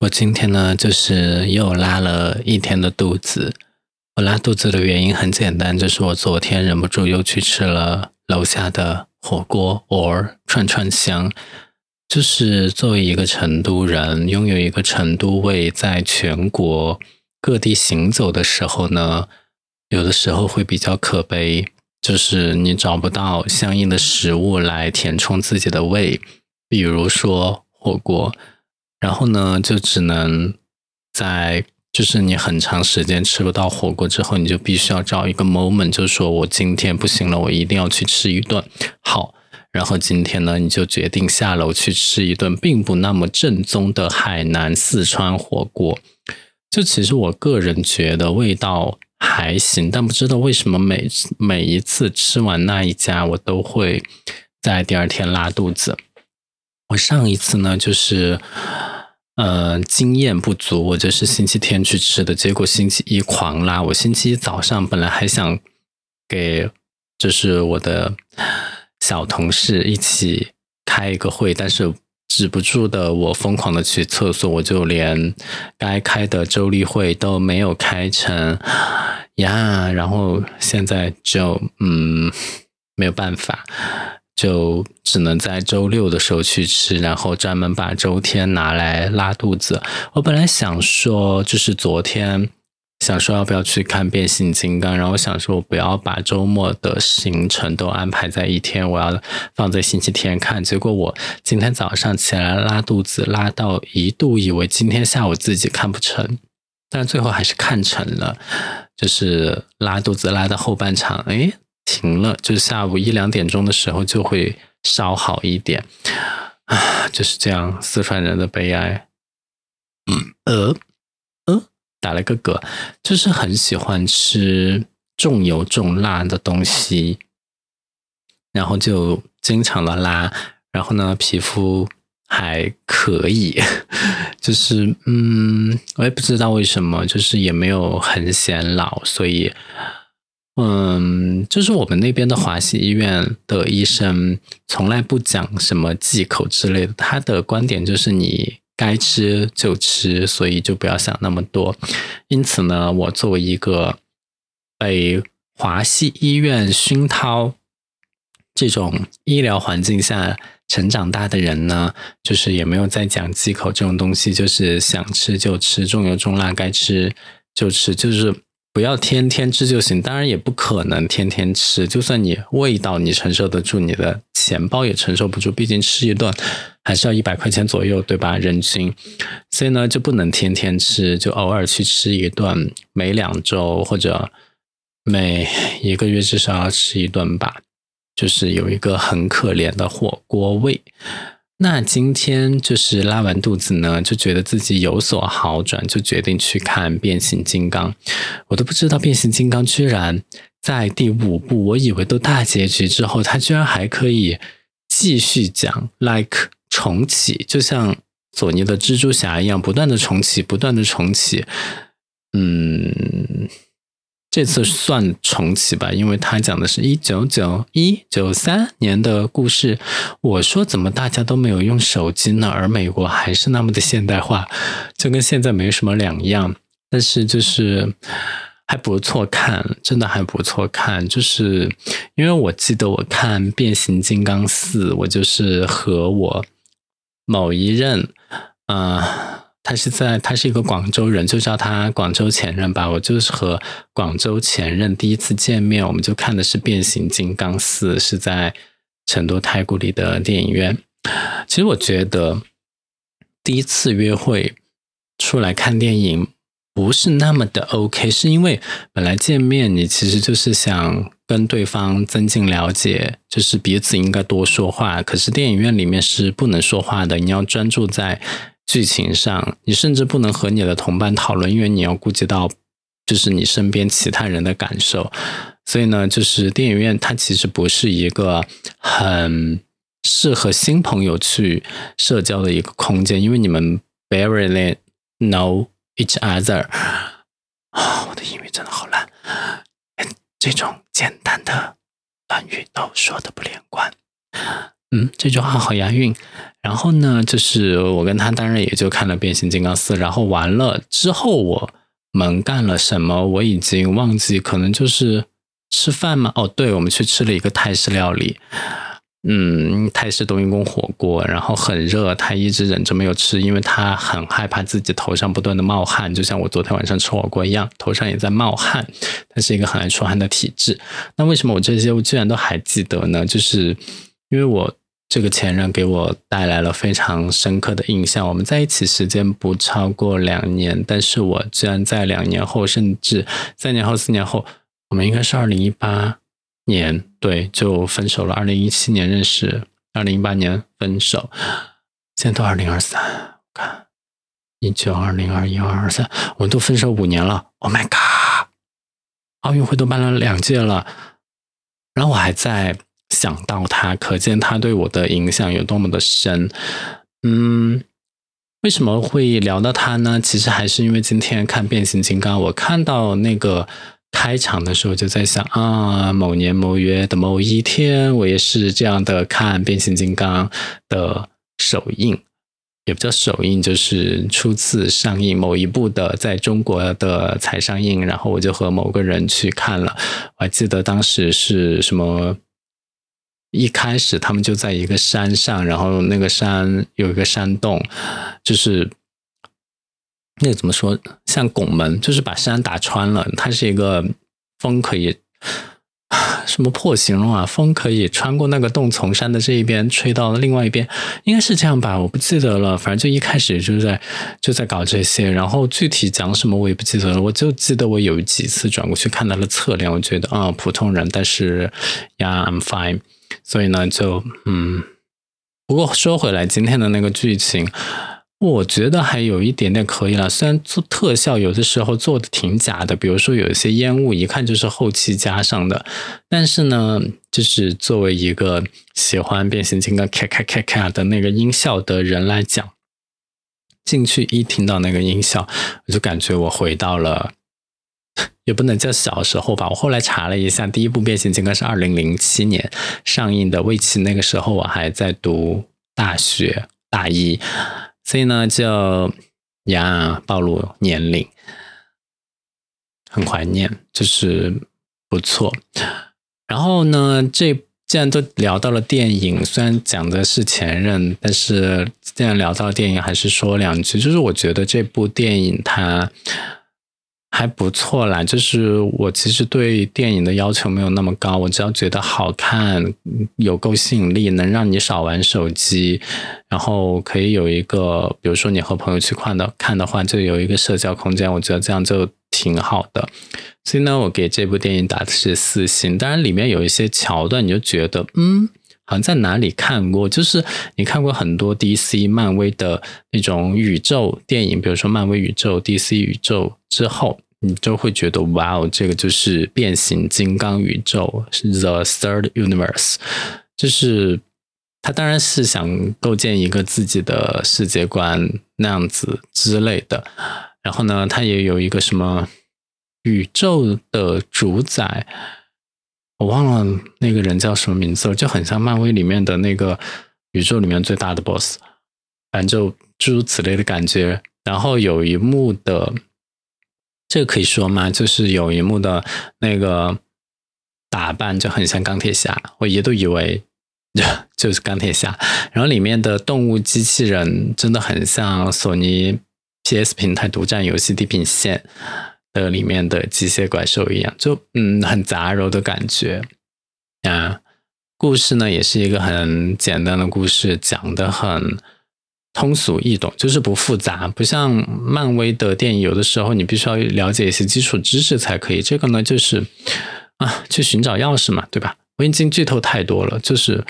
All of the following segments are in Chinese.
我今天呢，就是又拉了一天的肚子。我拉肚子的原因很简单，就是我昨天忍不住又去吃了楼下的火锅 or 串串香。就是作为一个成都人，拥有一个成都胃，在全国各地行走的时候呢，有的时候会比较可悲，就是你找不到相应的食物来填充自己的胃，比如说火锅。然后呢，就只能在就是你很长时间吃不到火锅之后，你就必须要找一个 moment，就说我今天不行了，我一定要去吃一顿好。然后今天呢，你就决定下楼去吃一顿并不那么正宗的海南四川火锅。就其实我个人觉得味道还行，但不知道为什么每每一次吃完那一家，我都会在第二天拉肚子。我上一次呢，就是。呃，经验不足，我就是星期天去吃的，结果星期一狂拉。我星期一早上本来还想给就是我的小同事一起开一个会，但是止不住的我疯狂的去厕所，我就连该开的周例会都没有开成呀。然后现在就嗯没有办法。就只能在周六的时候去吃，然后专门把周天拿来拉肚子。我本来想说，就是昨天想说要不要去看变形金刚，然后我想说我不要把周末的行程都安排在一天，我要放在星期天看。结果我今天早上起来拉肚子，拉到一度以为今天下午自己看不成，但最后还是看成了，就是拉肚子拉到后半场，哎。停了，就是下午一两点钟的时候就会稍好一点。啊，就是这样，四川人的悲哀。嗯呃？呃，打了个嗝，就是很喜欢吃重油重辣的东西，然后就经常的拉，然后呢，皮肤还可以，就是嗯，我也不知道为什么，就是也没有很显老，所以。嗯，就是我们那边的华西医院的医生从来不讲什么忌口之类的，他的观点就是你该吃就吃，所以就不要想那么多。因此呢，我作为一个被华西医院熏陶这种医疗环境下成长大的人呢，就是也没有在讲忌口这种东西，就是想吃就吃，重油重辣该吃就吃，就是。不要天天吃就行，当然也不可能天天吃。就算你味道你承受得住，你的钱包也承受不住。毕竟吃一顿还是要一百块钱左右，对吧？人均，所以呢就不能天天吃，就偶尔去吃一顿，每两周或者每一个月至少要吃一顿吧。就是有一个很可怜的火锅味。那今天就是拉完肚子呢，就觉得自己有所好转，就决定去看变形金刚。我都不知道变形金刚居然在第五部，我以为都大结局之后，它居然还可以继续讲，like 重启，就像索尼的蜘蛛侠一样，不断的重启，不断的重启。嗯。这次算重启吧，因为他讲的是一九九一九三年的故事。我说怎么大家都没有用手机呢？而美国还是那么的现代化，就跟现在没什么两样。但是就是还不错看，真的还不错看。就是因为我记得我看变形金刚四，我就是和我某一任啊。他是在，他是一个广州人，就叫他广州前任吧。我就是和广州前任第一次见面，我们就看的是《变形金刚四》，是在成都太古里的电影院。其实我觉得第一次约会出来看电影不是那么的 OK，是因为本来见面你其实就是想跟对方增进了解，就是彼此应该多说话。可是电影院里面是不能说话的，你要专注在。剧情上，你甚至不能和你的同伴讨论，因为你要顾及到就是你身边其他人的感受。所以呢，就是电影院它其实不是一个很适合新朋友去社交的一个空间，因为你们 barely know each other。啊，我的英语真的好烂，这种简单的短语都说的不连贯。嗯，这句话好押韵。然后呢，就是我跟他当然也就看了《变形金刚四》，然后完了之后我们干了什么，我已经忘记，可能就是吃饭吗？哦，对，我们去吃了一个泰式料理。嗯，泰式冬阴功火锅，然后很热，他一直忍着没有吃，因为他很害怕自己头上不断的冒汗，就像我昨天晚上吃火锅一样，头上也在冒汗。他是一个很爱出汗的体质。那为什么我这些我居然都还记得呢？就是因为我这个前任给我带来了非常深刻的印象。我们在一起时间不超过两年，但是我居然在两年后，甚至三年后、四年后，我们应该是二零一八。年对就分手了。二零一七年认识，二零一八年分手，现在都二零二三，看一九二零二一二二三，我们都分手五年了。Oh my god！奥运会都办了两届了，然后我还在想到他，可见他对我的影响有多么的深。嗯，为什么会聊到他呢？其实还是因为今天看变形金刚，我看到那个。开场的时候就在想啊，某年某月的某一天，我也是这样的看变形金刚的首映，也不叫首映，就是初次上映某一部的在中国的才上映，然后我就和某个人去看了。我还记得当时是什么，一开始他们就在一个山上，然后那个山有一个山洞，就是。那个怎么说？像拱门，就是把山打穿了。它是一个风可以 什么破形容啊？风可以穿过那个洞，从山的这一边吹到了另外一边，应该是这样吧？我不记得了。反正就一开始就是在就在搞这些，然后具体讲什么我也不记得了。我就记得我有几次转过去看他的侧脸，我觉得啊，普通人，但是呀，I'm fine。所以呢，就嗯。不过说回来，今天的那个剧情。我觉得还有一点点可以了，虽然做特效有的时候做的挺假的，比如说有一些烟雾，一看就是后期加上的。但是呢，就是作为一个喜欢变形金刚咔咔咔咔的那个音效的人来讲，进去一听到那个音效，我就感觉我回到了，也不能叫小时候吧。我后来查了一下，第一部变形金刚是二零零七年上映的，为其那个时候我还在读大学大一。所以呢，就呀暴露年龄，很怀念，就是不错。然后呢，这既然都聊到了电影，虽然讲的是前任，但是既然聊到了电影，还是说两句。就是我觉得这部电影它。还不错啦，就是我其实对电影的要求没有那么高，我只要觉得好看、有够吸引力，能让你少玩手机，然后可以有一个，比如说你和朋友去看的看的话，就有一个社交空间，我觉得这样就挺好的。所以呢，我给这部电影打的是四星。当然，里面有一些桥段，你就觉得嗯，好像在哪里看过，就是你看过很多 DC、漫威的那种宇宙电影，比如说漫威宇宙、DC 宇宙。之后，你就会觉得哇哦，这个就是变形金刚宇宙，是 The Third Universe，就是他当然是想构建一个自己的世界观那样子之类的。然后呢，他也有一个什么宇宙的主宰，我忘了那个人叫什么名字了，就很像漫威里面的那个宇宙里面最大的 BOSS，反正就诸如此类的感觉。然后有一幕的。这个可以说吗？就是有一幕的那个打扮就很像钢铁侠，我一度以为就是钢铁侠。然后里面的动物机器人真的很像索尼 PS 平台独占游戏《地平线》的里面的机械怪兽一样，就嗯很杂糅的感觉啊。故事呢也是一个很简单的故事，讲的很。通俗易懂，就是不复杂，不像漫威的电影，有的时候你必须要了解一些基础知识才可以。这个呢，就是啊，去寻找钥匙嘛，对吧？我已经剧透太多了，就是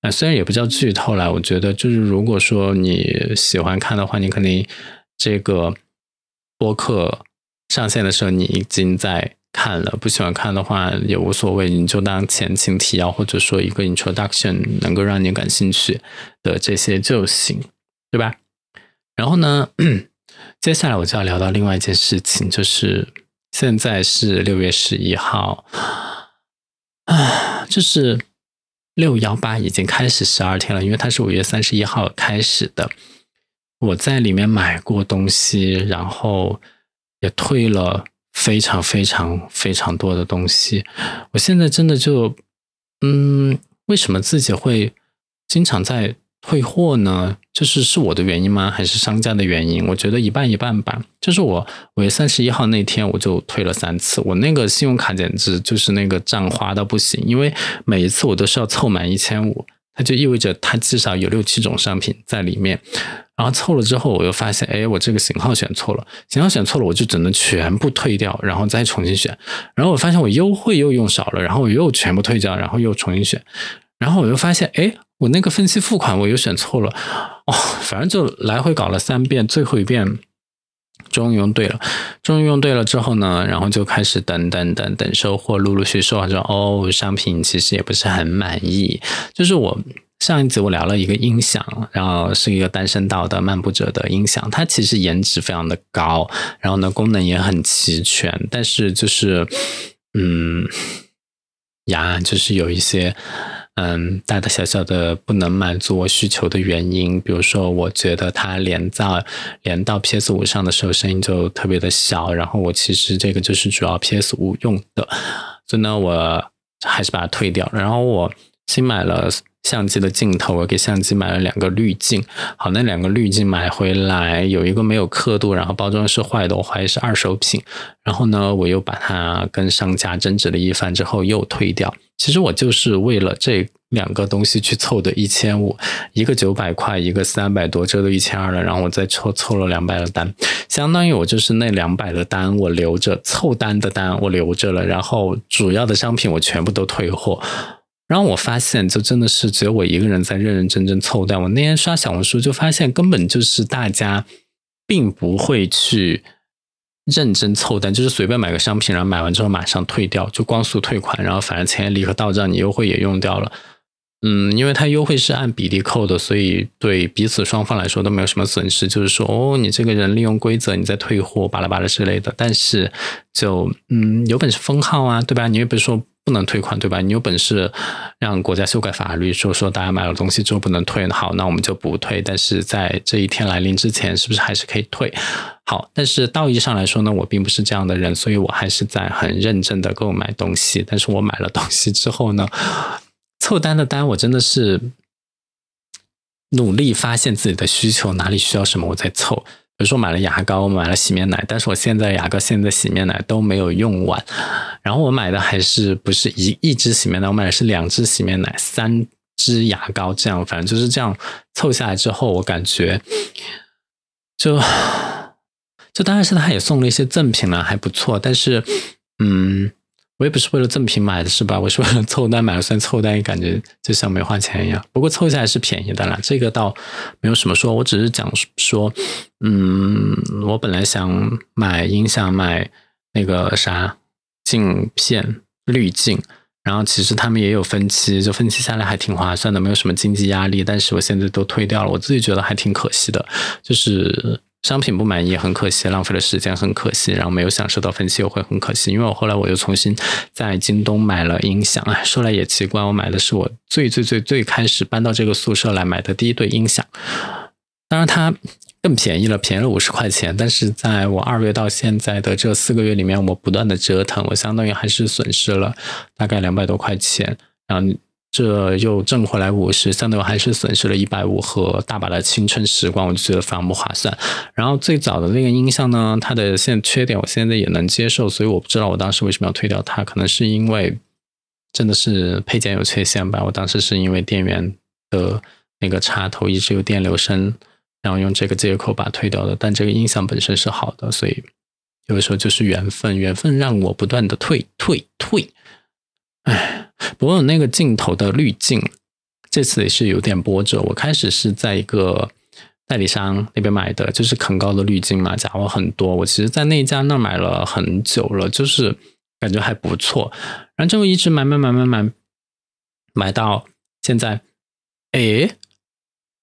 啊，虽然也不叫剧透啦，我觉得就是如果说你喜欢看的话，你肯定这个播客上线的时候你已经在看了；不喜欢看的话也无所谓，你就当前情提要或者说一个 introduction，能够让你感兴趣的这些就行。对吧？然后呢，接下来我就要聊到另外一件事情，就是现在是六月十一号啊，就是六幺八已经开始十二天了，因为它是五月三十一号开始的。我在里面买过东西，然后也退了非常非常非常多的东西。我现在真的就，嗯，为什么自己会经常在？退货呢，就是是我的原因吗？还是商家的原因？我觉得一半一半吧。就是我五月三十一号那天我就退了三次，我那个信用卡简直就是那个账花到不行，因为每一次我都是要凑满一千五，它就意味着它至少有六七种商品在里面。然后凑了之后，我又发现，哎，我这个型号选错了，型号选错了，我就只能全部退掉，然后再重新选。然后我发现我优惠又用少了，然后我又全部退掉，然后又重新选。然后我又发现，哎。我那个分期付款我又选错了，哦，反正就来回搞了三遍，最后一遍终于用对了。终于用对了之后呢，然后就开始等等等等收货，陆陆续续说哦，商品其实也不是很满意。就是我上一集我聊了一个音响，然后是一个单声道的漫步者的音响，它其实颜值非常的高，然后呢功能也很齐全，但是就是嗯呀，就是有一些。嗯，大大小小的不能满足我需求的原因，比如说，我觉得它连到连到 PS 五上的时候，声音就特别的小。然后我其实这个就是主要 PS 五用的，所以呢，我还是把它退掉。然后我新买了相机的镜头，我给相机买了两个滤镜。好，那两个滤镜买回来有一个没有刻度，然后包装是坏的，我怀疑是二手品。然后呢，我又把它跟商家争执了一番之后又退掉。其实我就是为了这两个东西去凑的一千五，一个九百块，一个三百多，这都一千二了。然后我再凑凑了两百的单，相当于我就是那两百的单我留着，凑单的单我留着了，然后主要的商品我全部都退货。然后我发现，就真的是只有我一个人在认认真真凑单。我那天刷小红书就发现，根本就是大家并不会去。认真凑单就是随便买个商品，然后买完之后马上退掉，就光速退款，然后反正钱立刻到账，你优惠也用掉了。嗯，因为它优惠是按比例扣的，所以对彼此双方来说都没有什么损失。就是说，哦，你这个人利用规则，你在退货，巴拉巴拉之类的。但是，就嗯，有本事封号啊，对吧？你又不是说不能退款，对吧？你有本事让国家修改法律，说说大家买了东西之后不能退，好，那我们就不退。但是在这一天来临之前，是不是还是可以退？好，但是道义上来说呢，我并不是这样的人，所以我还是在很认真的购买东西。但是我买了东西之后呢？凑单的单，我真的是努力发现自己的需求，哪里需要什么我在凑。比如说买了牙膏，买了洗面奶，但是我现在牙膏、现在洗面奶都没有用完。然后我买的还是不是一一支洗面奶，我买的是两支洗面奶、三支牙膏，这样反正就是这样凑下来之后，我感觉就就当然是他也送了一些赠品了，还不错。但是嗯。我也不是为了赠品买的，是吧？我是为了凑单买了，算凑单，感觉就像没花钱一样。不过凑下来是便宜的啦，这个倒没有什么说。我只是讲说，嗯，我本来想买音响，买那个啥镜片滤镜，然后其实他们也有分期，就分期下来还挺划算的，没有什么经济压力。但是我现在都退掉了，我自己觉得还挺可惜的，就是。商品不满意很可惜，浪费了时间很可惜，然后没有享受到分期优惠很可惜。因为我后来我又重新在京东买了音响，哎，说来也奇怪，我买的是我最最最最开始搬到这个宿舍来买的第一对音响，当然它更便宜了，便宜了五十块钱。但是在我二月到现在的这四个月里面，我不断的折腾，我相当于还是损失了大概两百多块钱，然后。这又挣回来五十，相当于还是损失了一百五和大把的青春时光，我就觉得非常不划算。然后最早的那个音箱呢，它的现缺点我现在也能接受，所以我不知道我当时为什么要退掉它，可能是因为真的是配件有缺陷吧。我当时是因为电源的那个插头一直有电流声，然后用这个接口把它退掉的。但这个音响本身是好的，所以有的时候就是缘分，缘分让我不断的退退退。唉，不过那个镜头的滤镜，这次也是有点波折。我开始是在一个代理商那边买的，就是很高的滤镜嘛，假货很多。我其实，在那家那买了很久了，就是感觉还不错。然后就一直买买买买买，买到现在，哎，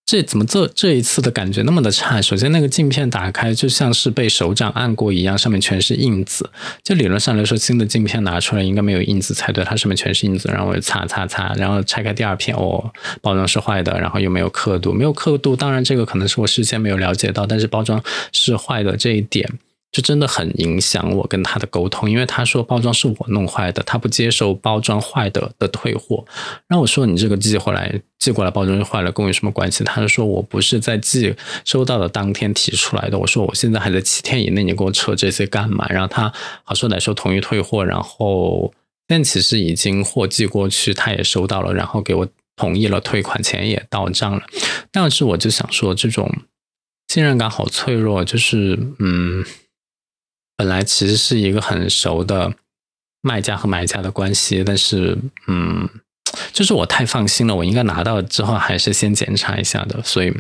这怎么这这一次的感觉那么的差？首先，那个镜片打开就像是被手掌按过一样，上面全是印子。就理论上来说，新的镜片拿出来应该没有印子才对，它上面全是印子。然后我就擦擦擦，然后拆开第二片，哦，包装是坏的，然后又没有刻度，没有刻度。当然，这个可能是我事先没有了解到，但是包装是坏的这一点。就真的很影响我跟他的沟通，因为他说包装是我弄坏的，他不接受包装坏的的退货。然后我说你这个寄回来寄过来包装就坏了，跟我有什么关系？他就说我不是在寄收到的当天提出来的。我说我现在还在七天以内，你给我扯这些干嘛？然后他好说歹说同意退货，然后但其实已经货寄过去，他也收到了，然后给我同意了退款，钱也到账了。但是我就想说，这种信任感好脆弱，就是嗯。本来其实是一个很熟的卖家和买家的关系，但是嗯，就是我太放心了，我应该拿到之后还是先检查一下的，所以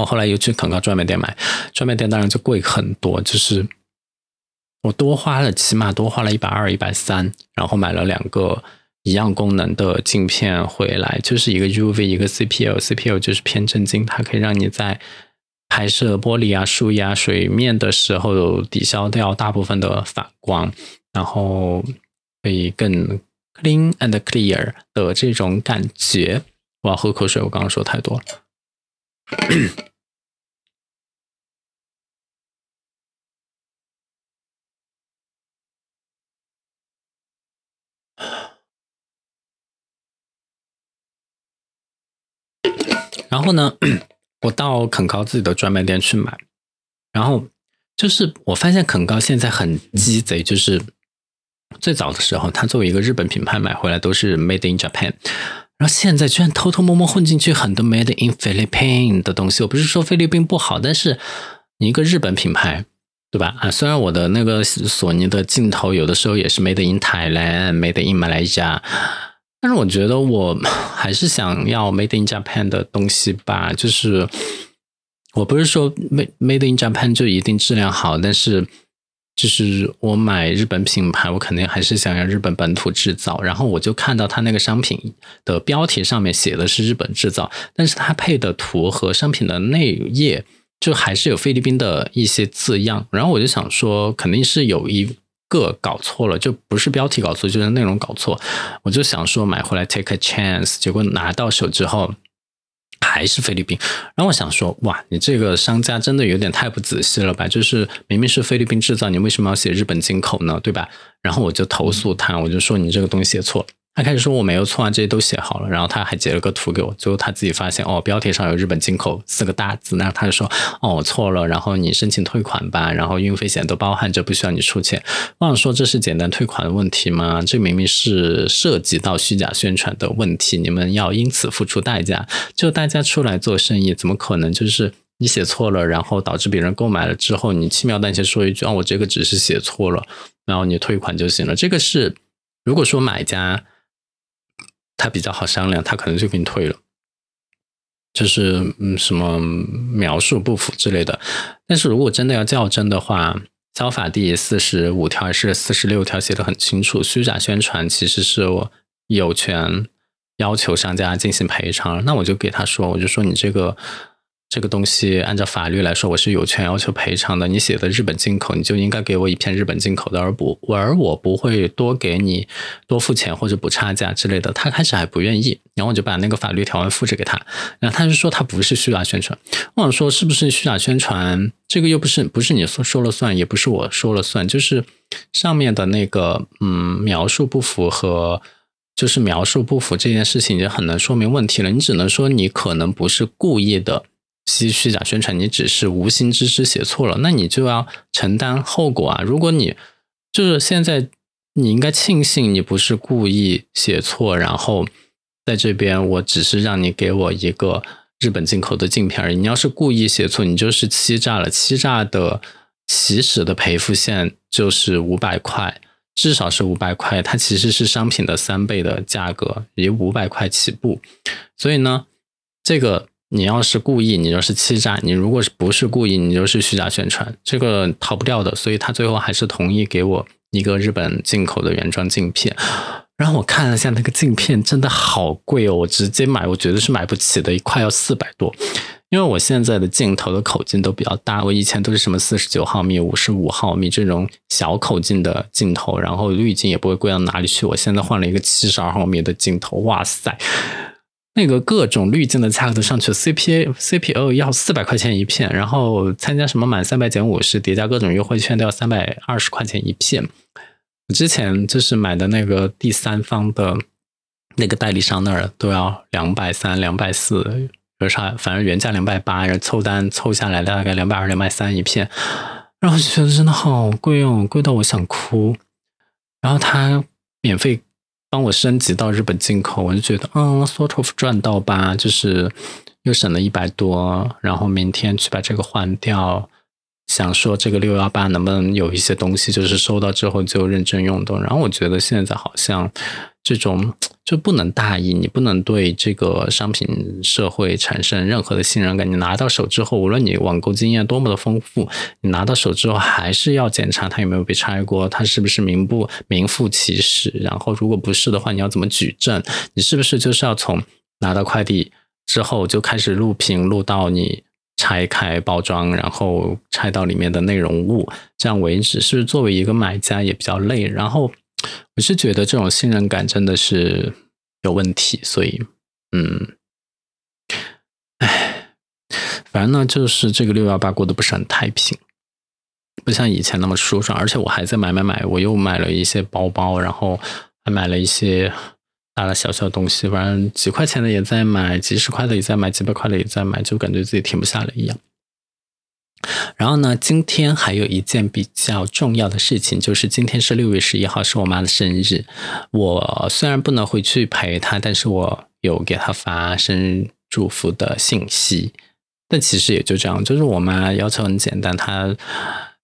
我后来又去肯高专卖店买，专卖店当然就贵很多，就是我多花了起码多花了一百二、一百三，然后买了两个一样功能的镜片回来，就是一个 UV 一个 CPL，CPL 就是偏振镜，它可以让你在。拍摄玻璃啊、树叶啊、水面的时候，抵消掉大部分的反光，然后可以更 clean and clear 的这种感觉。我要喝口水，我刚刚说太多了。然后呢？我到肯高自己的专卖店去买，然后就是我发现肯高现在很鸡贼，就是最早的时候，它作为一个日本品牌买回来都是 Made in Japan，然后现在居然偷偷摸摸混进去很多 Made in Philippines 的东西。我不是说菲律宾不好，但是你一个日本品牌，对吧？啊，虽然我的那个索尼的镜头有的时候也是 Made in Thailand，Made in Malaysia。但是我觉得我 还是想要 Made in Japan 的东西吧，就是我不是说 Made Made in Japan 就一定质量好，但是就是我买日本品牌，我肯定还是想要日本本土制造。然后我就看到它那个商品的标题上面写的是日本制造，但是它配的图和商品的内页就还是有菲律宾的一些字样。然后我就想说，肯定是有一。个搞错了，就不是标题搞错，就是内容搞错。我就想说买回来 take a chance，结果拿到手之后还是菲律宾。然后我想说，哇，你这个商家真的有点太不仔细了吧？就是明明是菲律宾制造，你为什么要写日本进口呢？对吧？然后我就投诉他，我就说你这个东西写错了。他开始说我没有错啊，这些都写好了，然后他还截了个图给我，最后他自己发现哦，标题上有日本进口四个大字，那他就说哦，我错了，然后你申请退款吧，然后运费险都包含着，不需要你出钱。我想说这是简单退款的问题吗？这明明是涉及到虚假宣传的问题，你们要因此付出代价。就大家出来做生意，怎么可能就是你写错了，然后导致别人购买了之后，你轻描淡写说一句啊，我这个只是写错了，然后你退款就行了。这个是如果说买家。他比较好商量，他可能就给你退了，就是嗯什么描述不符之类的。但是如果真的要较真的话，消法第四十五条还是四十六条写的很清楚，虚假宣传其实是我有权要求商家进行赔偿。那我就给他说，我就说你这个。这个东西按照法律来说，我是有权要求赔偿的。你写的日本进口，你就应该给我一片日本进口的，而不而我不会多给你多付钱或者补差价之类的。他开始还不愿意，然后我就把那个法律条文复制给他，然后他就说他不是虚假宣传。我想说是不是虚假宣传？这个又不是不是你说说了算，也不是我说了算，就是上面的那个嗯描述不符和就是描述不符这件事情已经很难说明问题了。你只能说你可能不是故意的。虚虚假宣传，你只是无心之失写错了，那你就要承担后果啊！如果你就是现在，你应该庆幸你不是故意写错，然后在这边我只是让你给我一个日本进口的镜片而已。你要是故意写错，你就是欺诈了。欺诈的起始的赔付线就是五百块，至少是五百块，它其实是商品的三倍的价格，以五百块起步。所以呢，这个。你要是故意，你就是欺诈；你如果是不是故意，你就是虚假宣传，这个逃不掉的。所以他最后还是同意给我一个日本进口的原装镜片。然后我看了一下那个镜片，真的好贵哦！我直接买，我觉得是买不起的，一块要四百多。因为我现在的镜头的口径都比较大，我以前都是什么四十九毫米、五十五毫米这种小口径的镜头，然后滤镜也不会贵到哪里去。我现在换了一个七十二毫米的镜头，哇塞，那个各种滤镜的价格都上去了，CPA、CPO 要四百块钱一片，然后参加什么满三百减五十，叠加各种优惠券都要三百二十块钱一片。我之前就是买的那个第三方的那个代理商那儿都要两百三、两百四。有啥？反正原价两百八，然后凑单凑下来大概两百二、两百三一片，然后就觉得真的好贵哦，贵到我想哭。然后他免费帮我升级到日本进口，我就觉得嗯，sort of 赚到吧，就是又省了一百多。然后明天去把这个换掉，想说这个六幺八能不能有一些东西，就是收到之后就认真用的。然后我觉得现在好像这种。就不能大意，你不能对这个商品社会产生任何的信任感。你拿到手之后，无论你网购经验多么的丰富，你拿到手之后还是要检查它有没有被拆过，它是不是名不名副其实。然后如果不是的话，你要怎么举证？你是不是就是要从拿到快递之后就开始录屏，录到你拆开包装，然后拆到里面的内容物，这样为止？是不是作为一个买家也比较累？然后。我是觉得这种信任感真的是有问题，所以，嗯，哎，反正呢，就是这个六幺八过得不是很太平，不像以前那么舒爽，而且我还在买买买，我又买了一些包包，然后还买了一些大大小小的东西，反正几块钱的也在买，几十块的也在买，几百块的也在买，就感觉自己停不下来一样。然后呢，今天还有一件比较重要的事情，就是今天是六月十一号，是我妈的生日。我虽然不能回去陪她，但是我有给她发生日祝福的信息。但其实也就这样，就是我妈要求很简单，她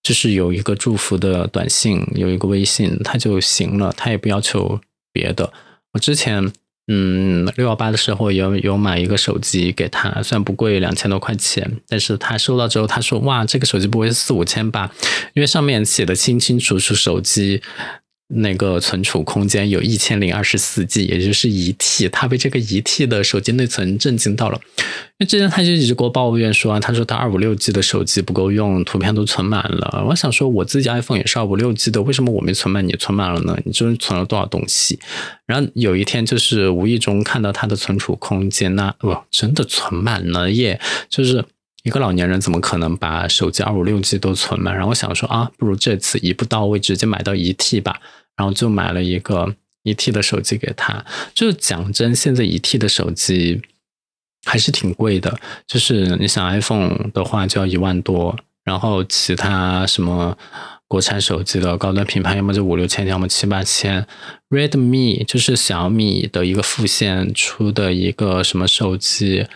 就是有一个祝福的短信，有一个微信，她就行了，她也不要求别的。我之前。嗯，六幺八的时候有有买一个手机给他，虽然不贵，两千多块钱，但是他收到之后，他说哇，这个手机不会是四五千吧？因为上面写的清清楚楚，手机。那个存储空间有一千零二十四 G，也就是一 T，他被这个一 T 的手机内存震惊到了。因为之前他就一直给我抱怨说，他说他二五六 G 的手机不够用，图片都存满了。我想说，我自己 iPhone 也是二五六 G 的，为什么我没存满，你存满了呢？你就是存了多少东西？然后有一天就是无意中看到他的存储空间，那哇，真的存满了耶！就是一个老年人怎么可能把手机二五六 G 都存满？然后我想说啊，不如这次一步到位，直接买到一 T 吧。然后就买了一个一 T 的手机给他。就讲真，现在一 T 的手机还是挺贵的。就是你想 iPhone 的话，就要一万多。然后其他什么国产手机的高端品牌，要么就五六千，要么七八千。Redmi 就是小米的一个副线出的一个什么手机，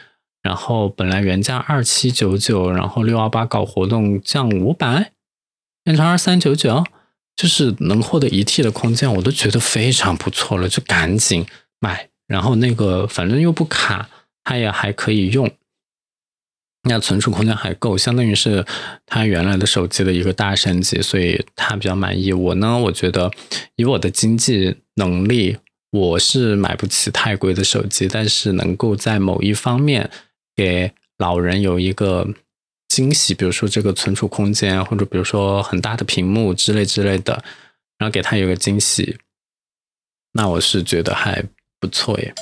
然后本来原价二七九九，然后六幺八搞活动降五百，变成二三九九。就是能获得一 T 的空间，我都觉得非常不错了，就赶紧买。然后那个反正又不卡，它也还可以用，那存储空间还够，相当于是它原来的手机的一个大升级，所以他比较满意。我呢，我觉得以我的经济能力，我是买不起太贵的手机，但是能够在某一方面给老人有一个。惊喜，比如说这个存储空间，或者比如说很大的屏幕之类之类的，然后给他有个惊喜，那我是觉得还不错耶。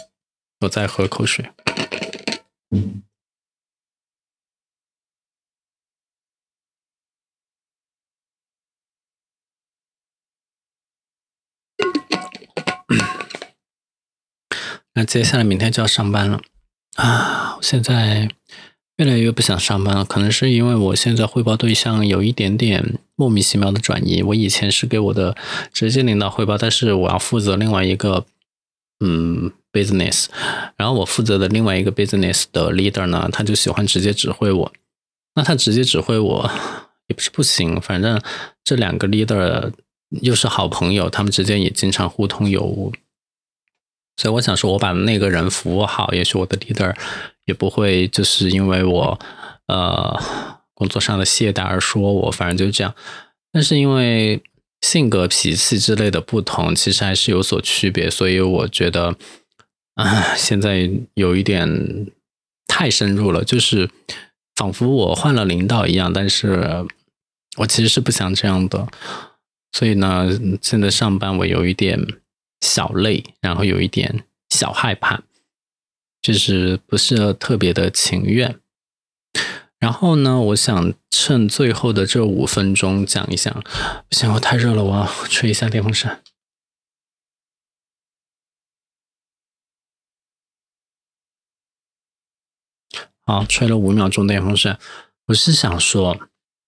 我再喝口水。那接下来明天就要上班了啊！现在。越来越不想上班了，可能是因为我现在汇报对象有一点点莫名其妙的转移。我以前是给我的直接领导汇报，但是我要负责另外一个嗯 business，然后我负责的另外一个 business 的 leader 呢，他就喜欢直接指挥我。那他直接指挥我也不是不行，反正这两个 leader 又是好朋友，他们之间也经常互通有无。所以我想说，我把那个人服务好，也许我的 leader。也不会就是因为我呃工作上的懈怠而说我，反正就这样。但是因为性格、脾气之类的不同，其实还是有所区别。所以我觉得，啊，现在有一点太深入了，就是仿佛我换了领导一样，但是我其实是不想这样的。所以呢，现在上班我有一点小累，然后有一点小害怕，就是不是特别的情愿。然后呢，我想趁最后的这五分钟讲一讲。不行，我太热了，我要 吹一下电风扇。好，吹了五秒钟电风扇。我是想说，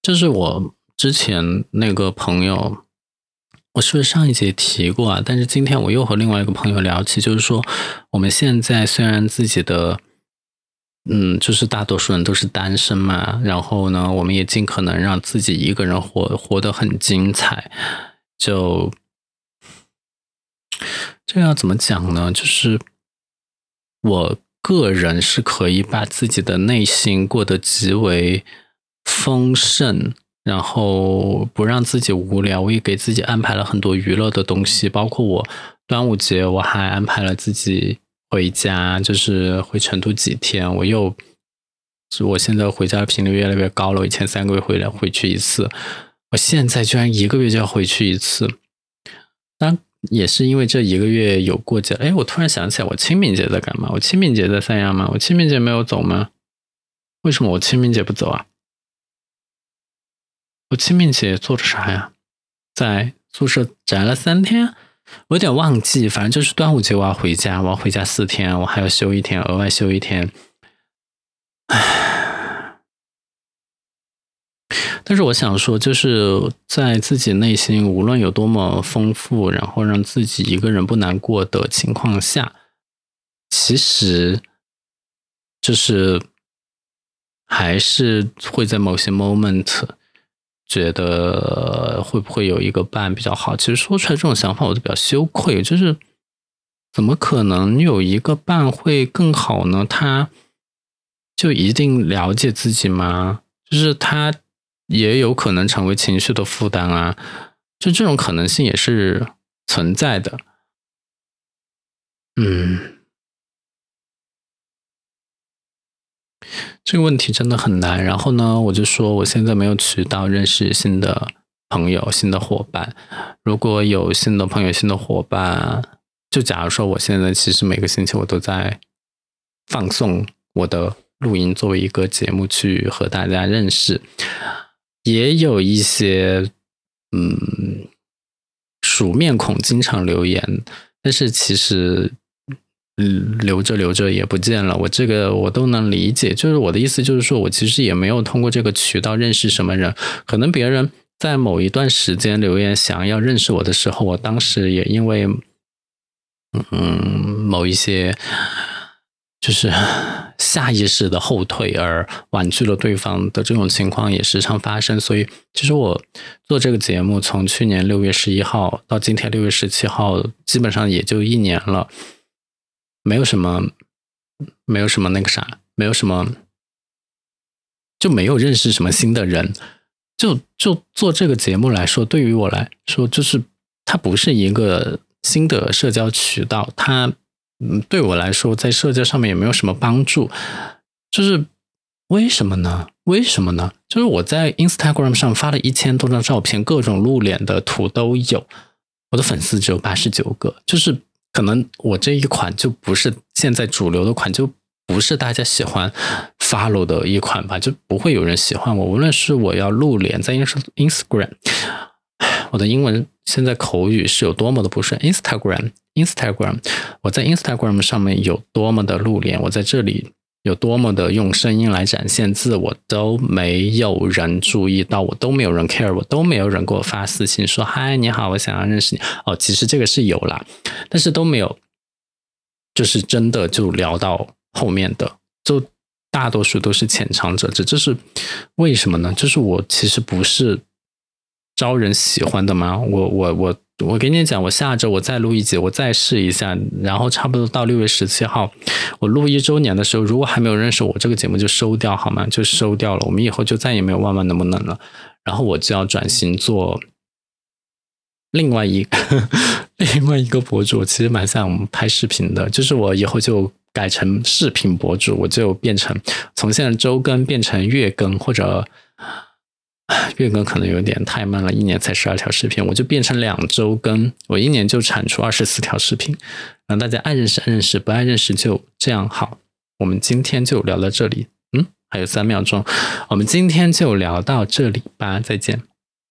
就是我之前那个朋友。我是不是上一节提过啊？但是今天我又和另外一个朋友聊起，就是说我们现在虽然自己的，嗯，就是大多数人都是单身嘛，然后呢，我们也尽可能让自己一个人活活得很精彩。就这要怎么讲呢？就是我个人是可以把自己的内心过得极为丰盛。然后不让自己无聊，我也给自己安排了很多娱乐的东西，包括我端午节我还安排了自己回家，就是回成都几天。我又，我现在回家的频率越来越高了，我以前三个月回来回去一次，我现在居然一个月就要回去一次。当也是因为这一个月有过节。哎，我突然想起来，我清明节在干嘛？我清明节在三亚吗？我清明节没有走吗？为什么我清明节不走啊？我清明节做了啥呀？在宿舍宅了三天，我有点忘记。反正就是端午节我要回家，我要回家四天，我还要休一天，额外休一天。唉，但是我想说，就是在自己内心无论有多么丰富，然后让自己一个人不难过的情况下，其实就是还是会在某些 moment。觉得会不会有一个伴比较好？其实说出来这种想法，我就比较羞愧。就是怎么可能有一个伴会更好呢？他就一定了解自己吗？就是他也有可能成为情绪的负担啊！就这种可能性也是存在的。嗯。这个问题真的很难。然后呢，我就说我现在没有渠道认识新的朋友、新的伙伴。如果有新的朋友、新的伙伴，就假如说我现在其实每个星期我都在放送我的录音，作为一个节目去和大家认识，也有一些嗯熟面孔经常留言，但是其实。嗯，留着留着也不见了，我这个我都能理解。就是我的意思，就是说我其实也没有通过这个渠道认识什么人。可能别人在某一段时间留言想要认识我的时候，我当时也因为嗯某一些就是 下意识的后退而婉拒了对方的这种情况也时常发生。所以，其实我做这个节目从去年六月十一号到今天六月十七号，基本上也就一年了。没有什么，没有什么那个啥，没有什么，就没有认识什么新的人。就就做这个节目来说，对于我来说，就是它不是一个新的社交渠道。它嗯，对我来说，在社交上面也没有什么帮助。就是为什么呢？为什么呢？就是我在 Instagram 上发了一千多张照片，各种露脸的图都有，我的粉丝只有八十九个，就是。可能我这一款就不是现在主流的款，就不是大家喜欢 follow 的一款吧，就不会有人喜欢我。无论是我要露脸在 ins Instagram，我的英文现在口语是有多么的不顺。Instagram Instagram，我在 Instagram 上面有多么的露脸，我在这里。有多么的用声音来展现自我都没有人注意到，我都没有人 care，我都没有人给我发私信说嗨你好，我想要认识你哦。其实这个是有啦，但是都没有，就是真的就聊到后面的，就大多数都是浅尝辄止。这是为什么呢？就是我其实不是招人喜欢的吗？我我我。我跟你讲，我下周我再录一集，我再试一下，然后差不多到六月十七号，我录一周年的时候，如果还没有认识我，这个节目就收掉好吗？就收掉了，我们以后就再也没有万万能不能了。然后我就要转型做另外一个 另外一个博主，其实蛮像我们拍视频的，就是我以后就改成视频博主，我就变成从现在周更变成月更，或者月更可能有点太慢了，一年才十二条视频，我就变成两周更，我一年就产出二十四条视频，让大家爱认识爱认识，不爱认识就这样好。我们今天就聊到这里，嗯，还有三秒钟，我们今天就聊到这里吧，再见。